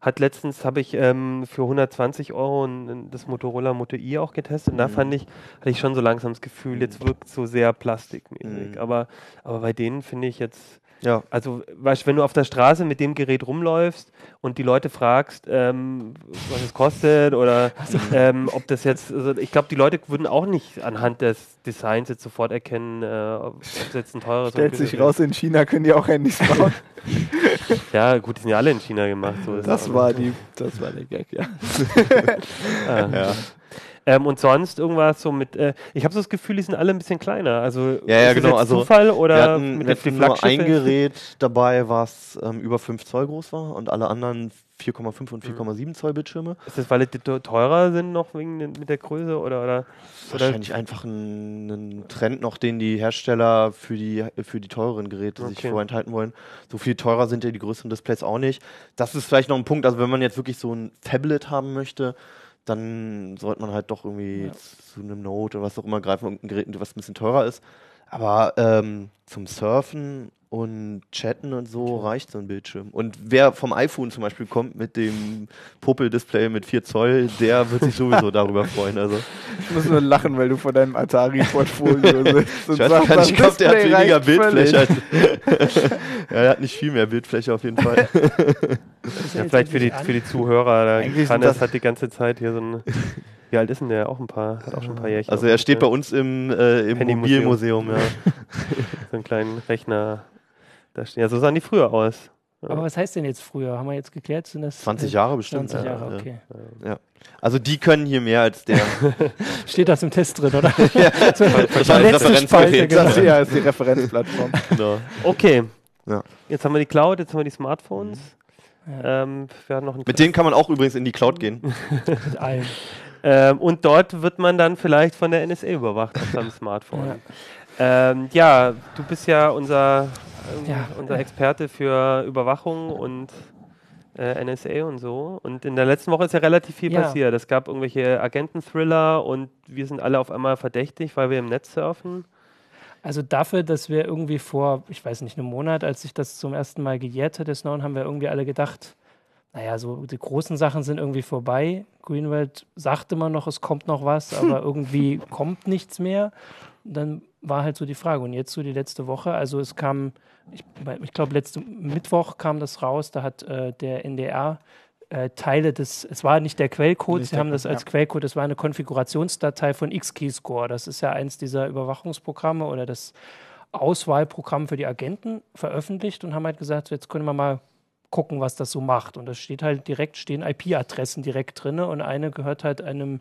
hat letztens habe ich ähm, für 120 Euro das Motorola Moto i auch getestet und da Mhm. fand ich, hatte ich schon so langsam das Gefühl, jetzt wirkt es so sehr plastikmäßig. Mhm. Aber, aber bei denen finde ich jetzt, ja. also weißt, du, wenn du auf der Straße mit dem Gerät rumläufst und die Leute fragst, ähm, was es kostet oder ähm, ob das jetzt, also ich glaube, die Leute würden auch nicht anhand des Designs jetzt sofort erkennen, äh, ob es jetzt ein teures Stellt sich günstiges raus, in China können die auch Handys bauen. ist. (laughs) Ja, gut, die sind ja alle in China gemacht. So ist Das war, die, das war der Gag, ja. (laughs) Ah. Ja. Ähm, und sonst irgendwas so mit, äh, ich habe so das Gefühl, die sind alle ein bisschen kleiner. Also Ja, ja, ist das genau, also Zufall Wir oder hatten, mit wir hatten nur ein? Gerät dabei, was ähm, über 5 Zoll groß war und alle anderen 4,5 und 4,7 Zoll Bildschirme. Ist das, weil die te- teurer sind noch wegen mit der Größe oder oder? oder Wahrscheinlich einfach ein, ein Trend noch, den die Hersteller für die, für die teureren Geräte sich Okay. vorenthalten wollen. So viel teurer sind ja die größeren Displays auch nicht. Das ist vielleicht noch ein Punkt, also wenn man jetzt wirklich so ein Tablet haben möchte, dann sollte man halt doch irgendwie Ja. zu einem Note oder was auch immer greifen, irgendein Gerät, was ein bisschen teurer ist. Aber ähm, zum Surfen und Chatten und so reicht so ein Bildschirm. Und wer vom iPhone zum Beispiel kommt mit dem Popel-Display mit 4 Zoll, der wird sich sowieso (laughs) darüber freuen. Also, Ich muss nur lachen, weil du vor deinem Atari-Portfolio (laughs) sitzt. ich weiß gar nicht, ich glaube, der hat weniger Bildfläche. (laughs) ja, er hat nicht viel mehr Bildfläche auf jeden Fall. Ja, vielleicht für die, für die Zuhörer. Da Eigentlich Hannes das- hat die ganze Zeit hier so ein. Wie alt ist denn der? Auch ein paar. Hat auch schon ein paar Jährchen. Also er steht bei uns im, äh, im. Mobilmuseum. Ja. So einen kleinen Rechner. Da stehen. Ja, so sahen die früher aus. Aber was heißt denn jetzt früher? Haben wir jetzt geklärt? Sind das 20 äh, Jahre bestimmt. 20 ja, Jahre, ja. okay. Also die können hier mehr als der. (laughs) Steht das im Test drin, oder? (laughs) das war ein Letzte Referenzgerät. Genau. Das hier ist die Referenzplattform. (laughs) Genau. Okay. Ja. Jetzt haben wir die Cloud, jetzt haben wir die Smartphones. Ja, Ähm, wir haben noch einen Mit denen kann man auch übrigens in die Cloud gehen. mit allem. Ähm, und dort wird man dann vielleicht von der NSA überwacht auf seinem Smartphone. Ja, ähm, ja du bist ja unser, Ja. unser Experte für Überwachung und äh, NSA und so. Und in der letzten Woche ist ja relativ viel Ja. passiert. Es gab irgendwelche Agenten-Thriller und wir sind alle auf einmal verdächtig, weil wir im Netz surfen. Also dafür, dass wir irgendwie vor, ich weiß nicht, einem Monat, als sich das zum ersten Mal gejährt hat, haben wir irgendwie alle gedacht, naja, so die großen Sachen sind irgendwie vorbei. Greenwald sagt immer noch, es kommt noch was, aber (laughs) irgendwie kommt nichts mehr. Und dann war halt so die Frage. Und jetzt so die letzte Woche, also es kam, ich, ich glaube, letzten Mittwoch kam das raus, da hat äh, der NDR äh, Teile des, es war nicht der Quellcode, Nicht sie der haben das als ja. Quellcode, es war eine Konfigurationsdatei von X-Keyscore. Das ist ja eins dieser Überwachungsprogramme oder das Auswahlprogramm für die Agenten veröffentlicht und haben halt gesagt, jetzt können wir mal gucken, was das so macht. Und das steht halt direkt, stehen IP-Adressen direkt drin und eine gehört halt einem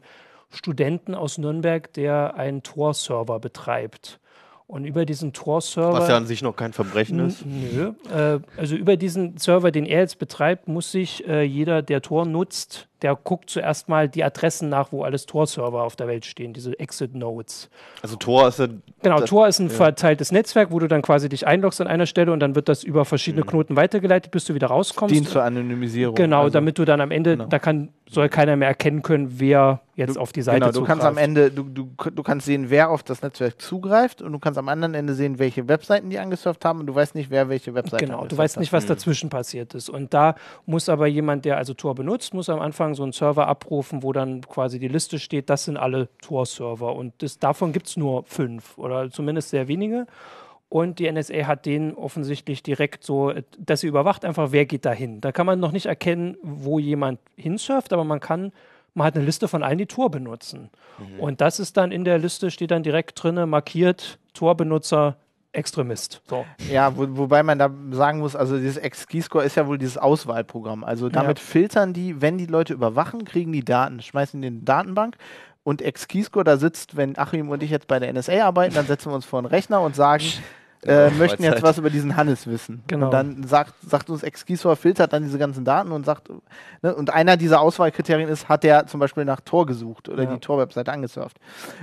Studenten aus Nürnberg, der einen Tor-Server betreibt. Und über diesen Tor-Server. Was ja an sich noch kein Verbrechen ist. Nö. Äh, also über diesen Server, den er jetzt betreibt, muss sich äh, jeder, der Tor nutzt, der guckt zuerst mal die Adressen nach, wo alles Tor-Server auf der Welt stehen, diese Exit-Nodes. Also Tor ist ja. Genau, Das- Tor ist ein ja. verteiltes Netzwerk, wo du dann quasi dich einloggst an einer Stelle und dann wird das über verschiedene Mhm. Knoten weitergeleitet, bis du wieder rauskommst. Dient zur Anonymisierung. genau, Also, damit du dann am Ende, genau. da kann, soll keiner mehr erkennen können, wer jetzt du, auf die Seite Genau, du kannst am zugreift. Ende, du, du, du kannst sehen, wer auf das Netzwerk zugreift und du kannst am anderen Ende sehen, welche Webseiten die angesurft haben und du weißt nicht, wer welche Webseite Genau, du weißt nicht, was Mhm. dazwischen passiert ist. Und da muss aber jemand, der also Tor benutzt, muss am Anfang so einen Server abrufen, wo dann quasi die Liste steht, das sind alle Tor-Server. Und das, davon gibt es nur fünf oder zumindest sehr wenige. Und die NSA hat den offensichtlich direkt so, dass sie überwacht einfach, wer geht da hin. Da kann man noch nicht erkennen, wo jemand hinsurft, aber man kann, man hat eine Liste von allen, die Tor benutzen. Und das ist dann in der Liste, steht dann direkt drinne, markiert Tor-Benutzer Extremist. So. Ja, wo, wobei man da sagen muss, also dieses X-Keyscore ist ja wohl dieses Auswahlprogramm. Also damit Ja. filtern die, wenn die Leute überwachen, kriegen die Daten, schmeißen die in die Datenbank. Und X-Keyscore da sitzt, wenn Achim und ich jetzt bei der NSA arbeiten, dann setzen wir uns vor einen Rechner und sagen, (laughs) äh, möchten jetzt was über diesen Hannes wissen. Genau. Und dann sagt, sagt uns X-Keyscore, filtert dann diese ganzen Daten und sagt, ne, und einer dieser Auswahlkriterien ist, hat der zum Beispiel nach Tor gesucht oder Ja. die Tor-Webseite angesurft.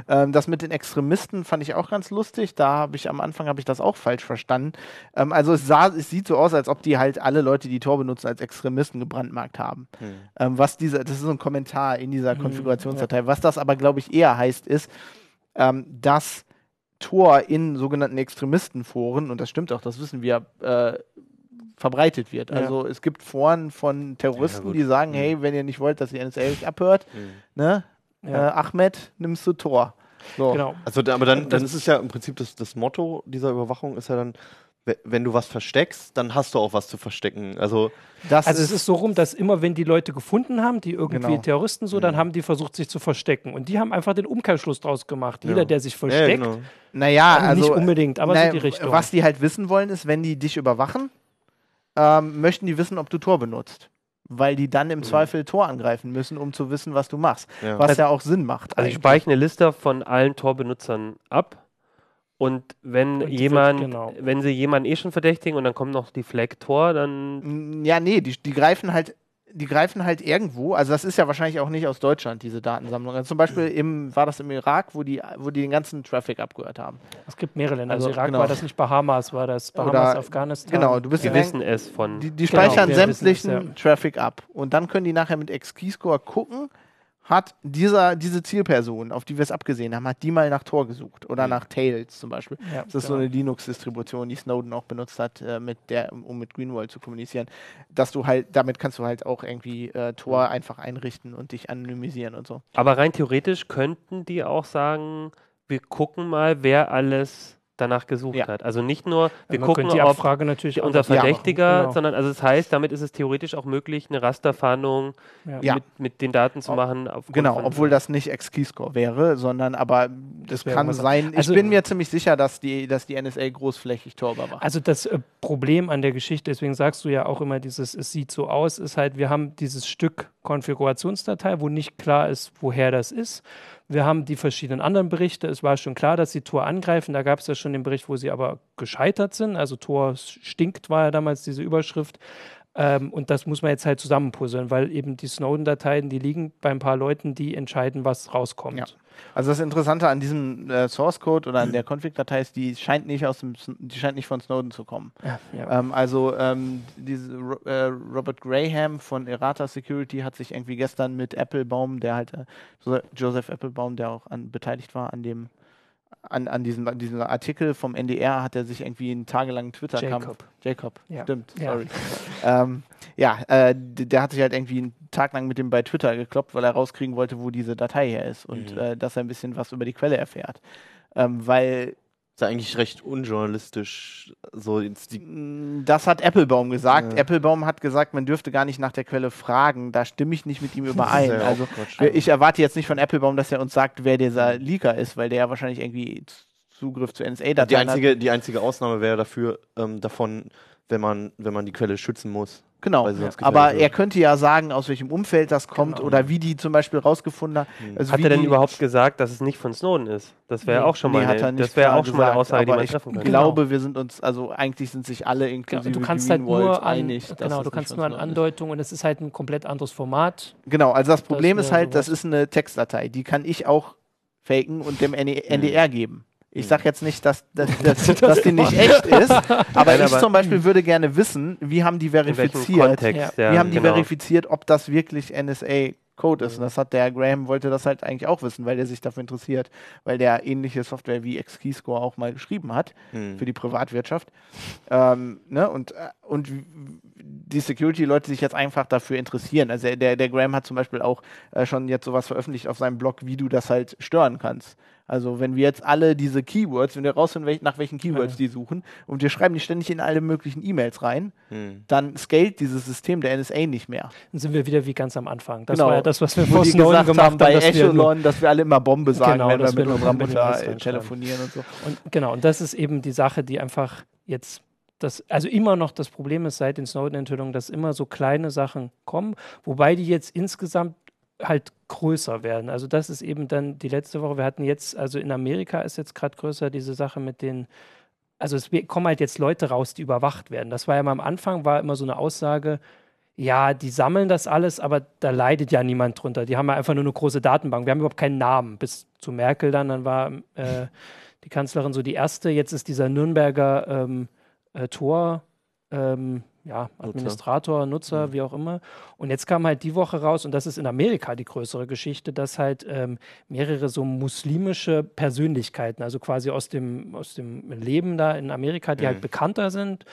Ähm, das mit den Extremisten fand ich auch ganz lustig. Da habe ich am Anfang habe ich das auch falsch verstanden. Ähm, also es sah, es sieht so aus, als ob die halt alle Leute, die Tor benutzen, als Extremisten gebrandmarkt haben. Hm. Ähm, was diese, das ist so ein Kommentar in dieser Mhm, Konfigurationsdatei. Was das aber, glaube ich, eher heißt, ist, ähm, dass Tor in sogenannten Extremistenforen, und das stimmt auch, das wissen wir, äh, verbreitet wird. Ja. Also es gibt Foren von Terroristen, gut. die sagen, Mhm. hey, wenn ihr nicht wollt, dass die NSA euch abhört, Hm. ne, Ja. äh, Ahmed, nimmst du Tor. So. Genau. Also, aber dann, Das dann ist es ja im Prinzip das, das Motto dieser Überwachung ist ja dann, wenn du was versteckst, dann hast du auch was zu verstecken. Also, Das Also ist, es ist so rum, dass immer wenn die Leute gefunden haben, die irgendwie Genau. Terroristen so, dann Mhm. haben die versucht, sich zu verstecken. Und die haben einfach den Umkehrschluss draus gemacht. Ja. Jeder, der sich ja, versteckt, genau. naja, also also nicht unbedingt, aber naja, so die Richtung. was die halt wissen wollen, ist, wenn die dich überwachen, ähm, möchten die wissen, ob du Tor benutzt. Weil die dann im Zweifel Tor angreifen müssen, um zu wissen, was du machst. Ja. Was Also- ja auch Sinn macht. Also ich eigentlich. speichere eine Liste von allen Tor-Benutzern ab. Und wenn Und die wird- jemand, genau. wenn sie jemanden eh schon verdächtigen und dann kommt noch die Flag Tor, dann Ja, nee, die, die greifen halt, die greifen halt irgendwo, also das ist ja wahrscheinlich auch nicht aus Deutschland, diese Datensammlung. Also zum Beispiel im, war das im Irak, wo die, wo die den ganzen Traffic abgehört haben. es gibt mehrere Länder. Also, Also, Irak genau. war das nicht Bahamas, war das Bahamas, Oder- Afghanistan. Genau, du bist sie in wissen es von. Die, die Genau, speichern wissen es, sämtlichen ja. Traffic ab. Und dann können die nachher mit X-Keyscore gucken, hat dieser, diese Zielperson, auf die wir es abgesehen haben, hat die mal nach Tor gesucht oder nach Tails zum Beispiel. Ja, Das ist so genau. eine Linux-Distribution, die Snowden auch benutzt hat, äh, mit der, um mit Greenwald zu kommunizieren. Dass du halt, damit kannst du halt auch irgendwie äh, Tor einfach einrichten und dich anonymisieren und so. Aber rein theoretisch könnten die auch sagen, wir gucken mal, wer alles danach gesucht Ja. hat. Also nicht nur, wir Man gucken, die ob Abfrage natürlich auch unser. Verdächtiger, Genau. sondern also das heißt, damit ist es theoretisch auch möglich, eine Rasterfahndung Ja. Mit, mit den Daten zu Ob- machen. Genau, obwohl das nicht Ex-Keyscore wäre, sondern aber das wäre kann sein. Ich Also- bin mir ziemlich sicher, dass die, dass die NSA großflächig Tor überwacht. Also das äh, Problem an der Geschichte, deswegen sagst du ja auch immer dieses, es sieht so aus, ist halt, wir haben dieses Stück Konfigurationsdatei, wo nicht klar ist, woher das ist. Wir haben die verschiedenen anderen Berichte. Es war schon klar, dass sie Tor angreifen. Da gab es ja schon den Bericht, wo sie aber gescheitert sind. Also Tor stinkt, war ja damals diese Überschrift. Ähm, und das muss man jetzt halt zusammenpuzzeln, weil eben die Snowden-Dateien, die liegen bei ein paar Leuten, die entscheiden, was rauskommt. Ja. Also das Interessante an diesem äh, Source Code oder an der Config-Datei ist, die scheint nicht aus dem, die scheint nicht von Snowden zu kommen. Ja, ja. Ähm, also ähm, diese äh, Robert Graham von Errata Security hat sich irgendwie gestern mit Applebaum, der halt äh, Jo- Joseph Applebaum, der auch an, beteiligt war an dem an, an, diesem, an diesem Artikel vom NDR, hat er sich irgendwie einen tagelangen Twitter-Kampf. Jacob. Jacob, Ja. stimmt, Ja. sorry. (laughs) ähm, ja, äh, der hat sich halt irgendwie einen Tag lang mit dem bei Twitter gekloppt, weil er rauskriegen wollte, wo diese Datei her ist und Mhm. äh, dass er ein bisschen was über die Quelle erfährt. Ähm, weil Ist ja eigentlich recht unjournalistisch. So Mm, Das hat Applebaum gesagt. Ja. Applebaum hat gesagt, man dürfte gar nicht nach der Quelle fragen. Da stimme ich nicht mit ihm (laughs) überein. ja Also wir- ich erwarte jetzt nicht von Applebaum, dass er uns sagt, wer dieser Leaker ist, weil der ja wahrscheinlich irgendwie Zugriff zu NSA-Dateien hat. die einzige Ausnahme wäre dafür ähm, davon, wenn man, wenn man die Quelle schützen muss. Genau. weil sie sonst Aber er könnte ja sagen, aus welchem Umfeld das kommt Genau. oder wie die zum Beispiel rausgefunden haben. Hm. Also Hat wie er denn überhaupt gesagt, dass es nicht von Snowden ist? Das wäre Nee. auch schon Nee, mal hat er eine, nicht das wäre auch schon mal eine Aussage, die aber man ich treffen könnte. glaube, wir sind uns, also eigentlich sind sich alle Genau, inklusive du kannst halt nur an, einig. genau, du kannst nur an. Andeutungen und es ist halt ein komplett anderes Format. Genau, also das Problem Das ist halt, das ist eine Textdatei. Die kann ich auch faken und dem NDR geben. Ich sage jetzt nicht, dass, dass, (laughs) dass, dass die nicht echt ist, aber ich zum Beispiel würde gerne wissen, wie haben die verifiziert, Kontext? Ja, wie haben die genau. verifiziert, ob das wirklich NSA-Code ist. Und das hat der Graham wollte das halt eigentlich auch wissen, weil der sich dafür interessiert, weil der ähnliche Software wie X-Keyscore auch mal geschrieben hat Hm. für die Privatwirtschaft. Ähm, ne? Und, äh, und die Security-Leute sich jetzt einfach dafür interessieren. Also der, der Graham hat zum Beispiel auch äh, schon jetzt sowas veröffentlicht auf seinem Blog, wie du das halt stören kannst. Also wenn wir jetzt alle diese Keywords, wenn wir rausfinden, nach welchen Keywords die suchen und wir schreiben die ständig in alle möglichen E-Mails rein, Hm. dann scaled dieses System der NSA nicht mehr. Dann sind wir wieder wie ganz am Anfang. Das Genau. war ja das, was wir vor Snowden gesagt gemacht haben bei dass Echelon, dass wir alle immer Bombe sagen, Genau, wenn wir mit unserer den Mutter äh, telefonieren und so. Und genau, und das ist eben die Sache, die einfach jetzt das, also immer noch das Problem ist seit den Snowden-Enthüllungen, dass immer so kleine Sachen kommen, wobei die jetzt insgesamt halt größer werden. Also das ist eben dann die letzte Woche. Wir hatten jetzt, also in Amerika ist jetzt gerade größer diese Sache mit den, also es kommen halt jetzt Leute raus, die überwacht werden. Das war ja mal am Anfang, war immer so eine Aussage, ja, die sammeln das alles, aber da leidet ja niemand drunter. Die haben ja einfach nur eine große Datenbank. Wir haben überhaupt keinen Namen. Bis zu Merkel dann, dann war äh, die Kanzlerin so die erste. Jetzt ist dieser Nürnberger ähm, äh, Tor, ähm, ja, Administrator, Nutzer, wie auch immer. Und jetzt kam halt die Woche raus, und das ist in Amerika die größere Geschichte, dass halt ähm, mehrere so muslimische Persönlichkeiten, also quasi aus dem, aus dem Leben da in Amerika, die halt bekannter sind,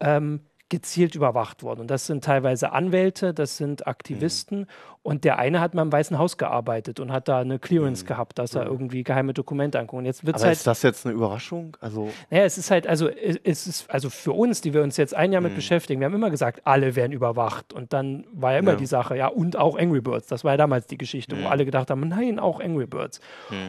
ähm, gezielt überwacht worden. Und das sind teilweise Anwälte, das sind Aktivisten. Und der eine hat mal im Weißen Haus gearbeitet und hat da eine Clearance gehabt, dass er irgendwie geheime Dokumente anguckt. Und jetzt wird es Aber halt ist das jetzt eine Überraschung? Also, naja, es ist halt, also es ist, also für uns, die wir uns jetzt ein Jahr mit beschäftigen, wir haben immer gesagt, alle werden überwacht. Und dann war ja immer Ja. die Sache, ja, und auch Angry Birds. Das war ja damals die Geschichte, wo alle gedacht haben, nein, auch Angry Birds.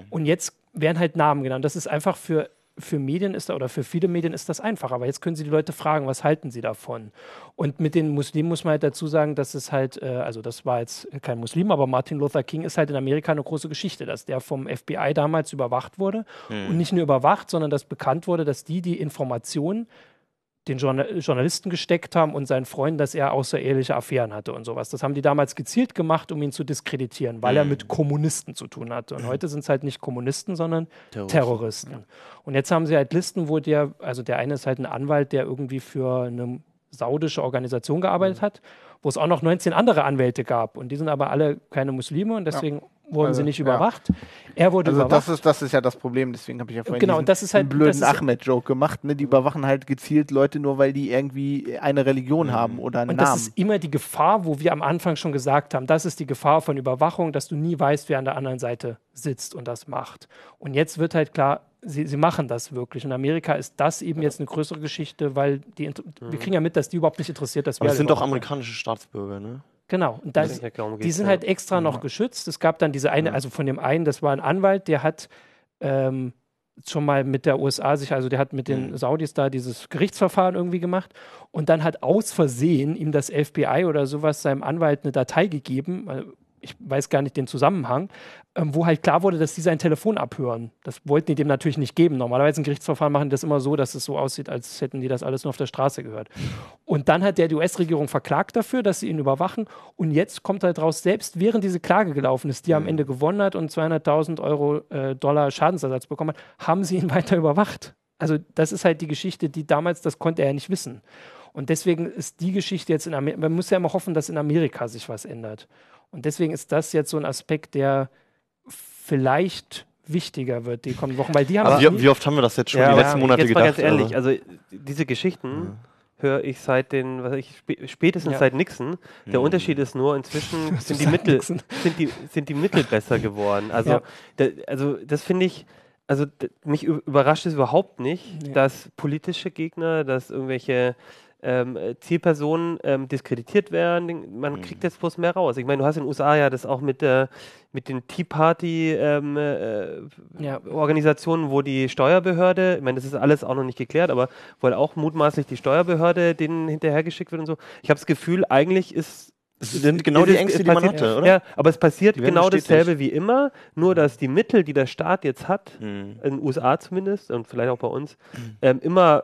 Und jetzt werden halt Namen genannt. Das ist einfach für, für Medien ist da, oder für viele Medien ist das einfach. Aber jetzt können sie die Leute fragen, was halten sie davon? Und mit den Muslimen muss man halt dazu sagen, dass es halt, äh, also das war jetzt kein Muslim, aber Martin Luther King ist halt in Amerika eine große Geschichte, dass der vom FBI damals überwacht wurde. Und nicht nur überwacht, sondern dass bekannt wurde, dass die die Informationen den Journa Journalisten gesteckt haben und seinen Freunden, dass er außereheliche Affären hatte und sowas. Das haben die damals gezielt gemacht, um ihn zu diskreditieren, weil er mit Kommunisten zu tun hatte. Und heute sind es halt nicht Kommunisten, sondern Terroristen. Und jetzt haben sie halt Listen, wo der, also der eine ist halt ein Anwalt, der irgendwie für eine saudische Organisation gearbeitet hat, wo es auch noch 19 andere Anwälte gab. Und die sind aber alle keine Muslime und deswegen wurden Also, sie nicht ja. überwacht. Er wurde Also überwacht. das ist, das ist ja das Problem, deswegen habe ich ja vorhin Genau, diesen, und das ist halt- blöden das Ahmed-Joke gemacht. Ne? Die überwachen halt gezielt Leute nur, weil die irgendwie eine Religion haben oder einen Und das Namen. ist immer die Gefahr, wo wir am Anfang schon gesagt haben, das ist die Gefahr von Überwachung, dass du nie weißt, wer an der anderen Seite sitzt und das macht. Und jetzt wird halt klar, sie, sie machen das wirklich. In Amerika ist das eben jetzt eine größere Geschichte, weil die, inter- wir kriegen ja mit, dass die überhaupt nicht interessiert, dass wir Aber es alle sind doch amerikanische Staatsbürger, ne? Genau. Und das, Ja, darum die sind ja. halt extra noch geschützt. Es gab dann diese eine, also von dem einen, das war ein Anwalt, der hat ähm, schon mal mit der USA sich, also der hat mit den Saudis da dieses Gerichtsverfahren irgendwie gemacht und dann hat aus Versehen ihm das FBI oder sowas seinem Anwalt eine Datei gegeben, ich weiß gar nicht den Zusammenhang, ähm, wo halt klar wurde, dass die sein Telefon abhören. Das wollten die dem natürlich nicht geben. Normalerweise in Gerichtsverfahren machen die das immer so, dass es so aussieht, als hätten die das alles nur auf der Straße gehört. Und dann hat der die US-Regierung verklagt dafür, dass sie ihn überwachen. Und jetzt kommt halt raus, selbst während diese Klage gelaufen ist, die am Ende gewonnen hat und 200.000 Euro äh, Dollar Schadensersatz bekommen hat, haben sie ihn (laughs) weiter überwacht. Also das ist halt die Geschichte, die damals, das konnte er ja nicht wissen. Und deswegen ist die Geschichte jetzt in Amerika, man muss ja immer hoffen, dass in Amerika sich was ändert. Und deswegen ist das jetzt so ein Aspekt, der vielleicht wichtiger wird die kommenden Wochen, weil die haben Aber sich wie, wie oft haben wir das jetzt schon Ja, die letzten Monate jetzt mal gedacht? ganz ehrlich, also? also diese Geschichten höre ich seit den, was ich, spä- spätestens Ja. seit Nixon. Der Unterschied ist nur, inzwischen (laughs) sind die, Mittel, Nixon? sind, die, sind die Mittel besser geworden. (laughs) Also, Ja. da, also das finde ich, also mich überrascht es überhaupt nicht, dass politische Gegner, dass irgendwelche ähm, äh, Zielpersonen ähm, diskreditiert werden. Man kriegt jetzt bloß mehr raus. Ich meine, du hast in den USA ja das auch mit, der mit den Tea Party ähm, äh, Ja. Organisationen, wo die Steuerbehörde, ich meine, das ist alles auch noch nicht geklärt, aber wo halt auch mutmaßlich die Steuerbehörde denen hinterhergeschickt wird und so. Ich habe das Gefühl, eigentlich ist Das sind genau die Ängste, die man hatte, oder? Ja, aber es passiert genau bestätigt. dasselbe wie immer, nur dass die Mittel, die der Staat jetzt hat, Hm. in den USA zumindest und vielleicht auch bei uns, ähm, immer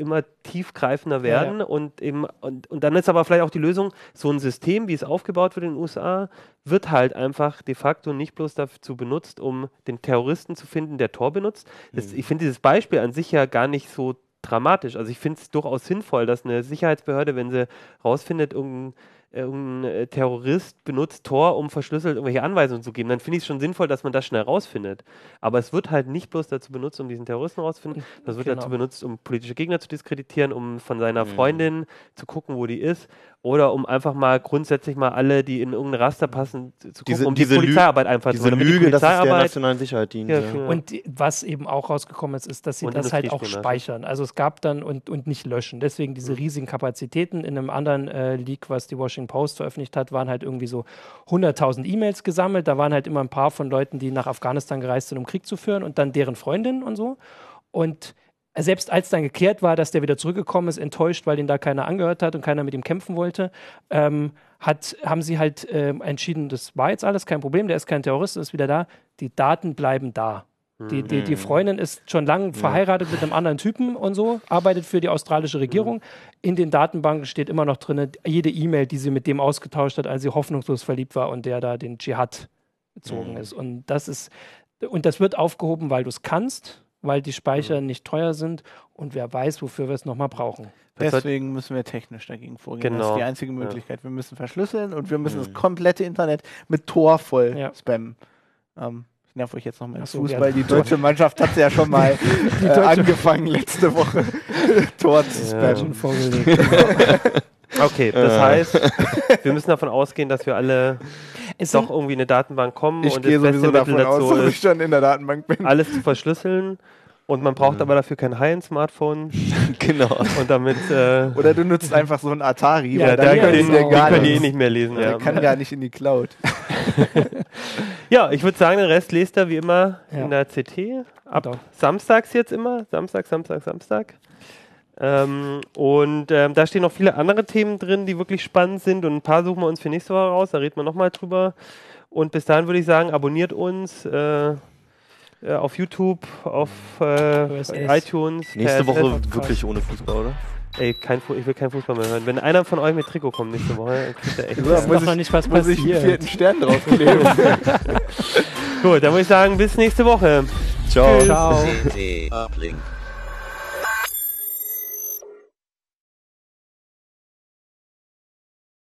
immer tiefgreifender Ja, werden und eben und, und dann ist aber vielleicht auch die Lösung so ein System, wie es aufgebaut wird in den USA, wird halt einfach de facto nicht bloß dazu benutzt, um den Terroristen zu finden, der Tor benutzt. Das, ich finde dieses Beispiel an sich ja gar nicht so dramatisch. Also ich finde es durchaus sinnvoll, dass eine Sicherheitsbehörde, wenn sie rausfindet, irgendein irgendein äh, Terrorist benutzt Tor, um verschlüsselt irgendwelche Anweisungen zu geben, dann finde ich es schon sinnvoll, dass man das schnell rausfindet. Aber es wird halt nicht bloß dazu benutzt, um diesen Terroristen rauszufinden, das wird Genau. dazu benutzt, um politische Gegner zu diskreditieren, um von seiner Freundin zu gucken, wo die ist, oder um einfach mal grundsätzlich mal alle, die in irgendein Raster passen, zu gucken, Diese- um diese die Lü- Polizeiarbeit einfach Diese zu machen. Damit die Lüge, dass es der nationalen Sicherheit dient. Ja, Ja, für- Und die, was eben auch rausgekommen ist, ist, dass sie Und das halt auch speichern. Also es gab dann und, und nicht löschen. Deswegen Mhm. diese riesigen Kapazitäten. In einem anderen äh, Leak, was die Washington Post veröffentlicht hat, waren halt irgendwie so 100.000 E-Mails gesammelt. Da waren halt immer ein paar von Leuten, die nach Afghanistan gereist sind, um Krieg zu führen und dann deren Freundinnen und so. Und selbst als dann geklärt war, dass der wieder zurückgekommen ist, enttäuscht, weil ihn da keiner angehört hat und keiner mit ihm kämpfen wollte, ähm, hat, haben sie halt ähm, entschieden, das war jetzt alles kein Problem, der ist kein Terrorist, ist wieder da. Die Daten bleiben da. Die, die, die Freundin ist schon lange verheiratet mit einem anderen Typen und so, arbeitet für die australische Regierung. In den Datenbanken steht immer noch drin, jede E-Mail, die sie mit dem ausgetauscht hat, als sie hoffnungslos verliebt war und der da den Dschihad gezogen ist. Und das ist, und das wird aufgehoben, weil du es kannst, weil die Speicher nicht teuer sind und wer weiß, wofür wir es nochmal brauchen. Das Deswegen müssen wir technisch dagegen vorgehen. Das Genau. ist die einzige Möglichkeit. Wir müssen verschlüsseln und wir müssen das komplette Internet mit Tor voll Ja. spammen. Ähm, ich nerv euch jetzt noch mal Ach ins so, Fußball. ja. Die deutsche (laughs) Mannschaft hat ja schon mal (laughs) äh, (laughs) angefangen letzte Woche Tor zu Ja. spammen. vorgelegt. Okay, das heißt, wir müssen davon ausgehen, dass wir alle es doch irgendwie in eine Datenbank kommen Ich und gehe das beste sowieso Mittel davon aus, dazu dass ich ist, schon in der Datenbank bin. alles zu verschlüsseln. Und man braucht aber dafür kein High-End-Smartphone. (laughs) genau. Und damit, äh, Oder du nutzt einfach so einen Atari, Ja, da können die den gar können die eh nicht mehr lesen. Der Ja, kann gar nicht in die Cloud. (laughs) ja ich würde sagen, den Rest lest er wie immer Ja. in der CT. Ab Doch. samstags jetzt immer. Samstag, Samstag, Samstag. Ähm, und ähm, da stehen noch viele andere Themen drin, die wirklich spannend sind. Und ein paar suchen wir uns für nächste Woche raus. Da reden wir nochmal drüber. Und bis dahin würde ich sagen, abonniert uns äh, äh, auf YouTube, auf äh, iTunes. Nächste. Woche Podcast. wirklich ohne Fußball, oder? Ey, kein, Fu- ich will keinen Fußball mehr hören. Wenn einer von euch mit Trikot kommt nächste Woche, dann kriegt er echt. So, ist doch noch nicht was muss ich einen passiert. vierten Stern draufkleben. (laughs) Gut, dann würde ich sagen, bis nächste Woche. Ciao. Ciao.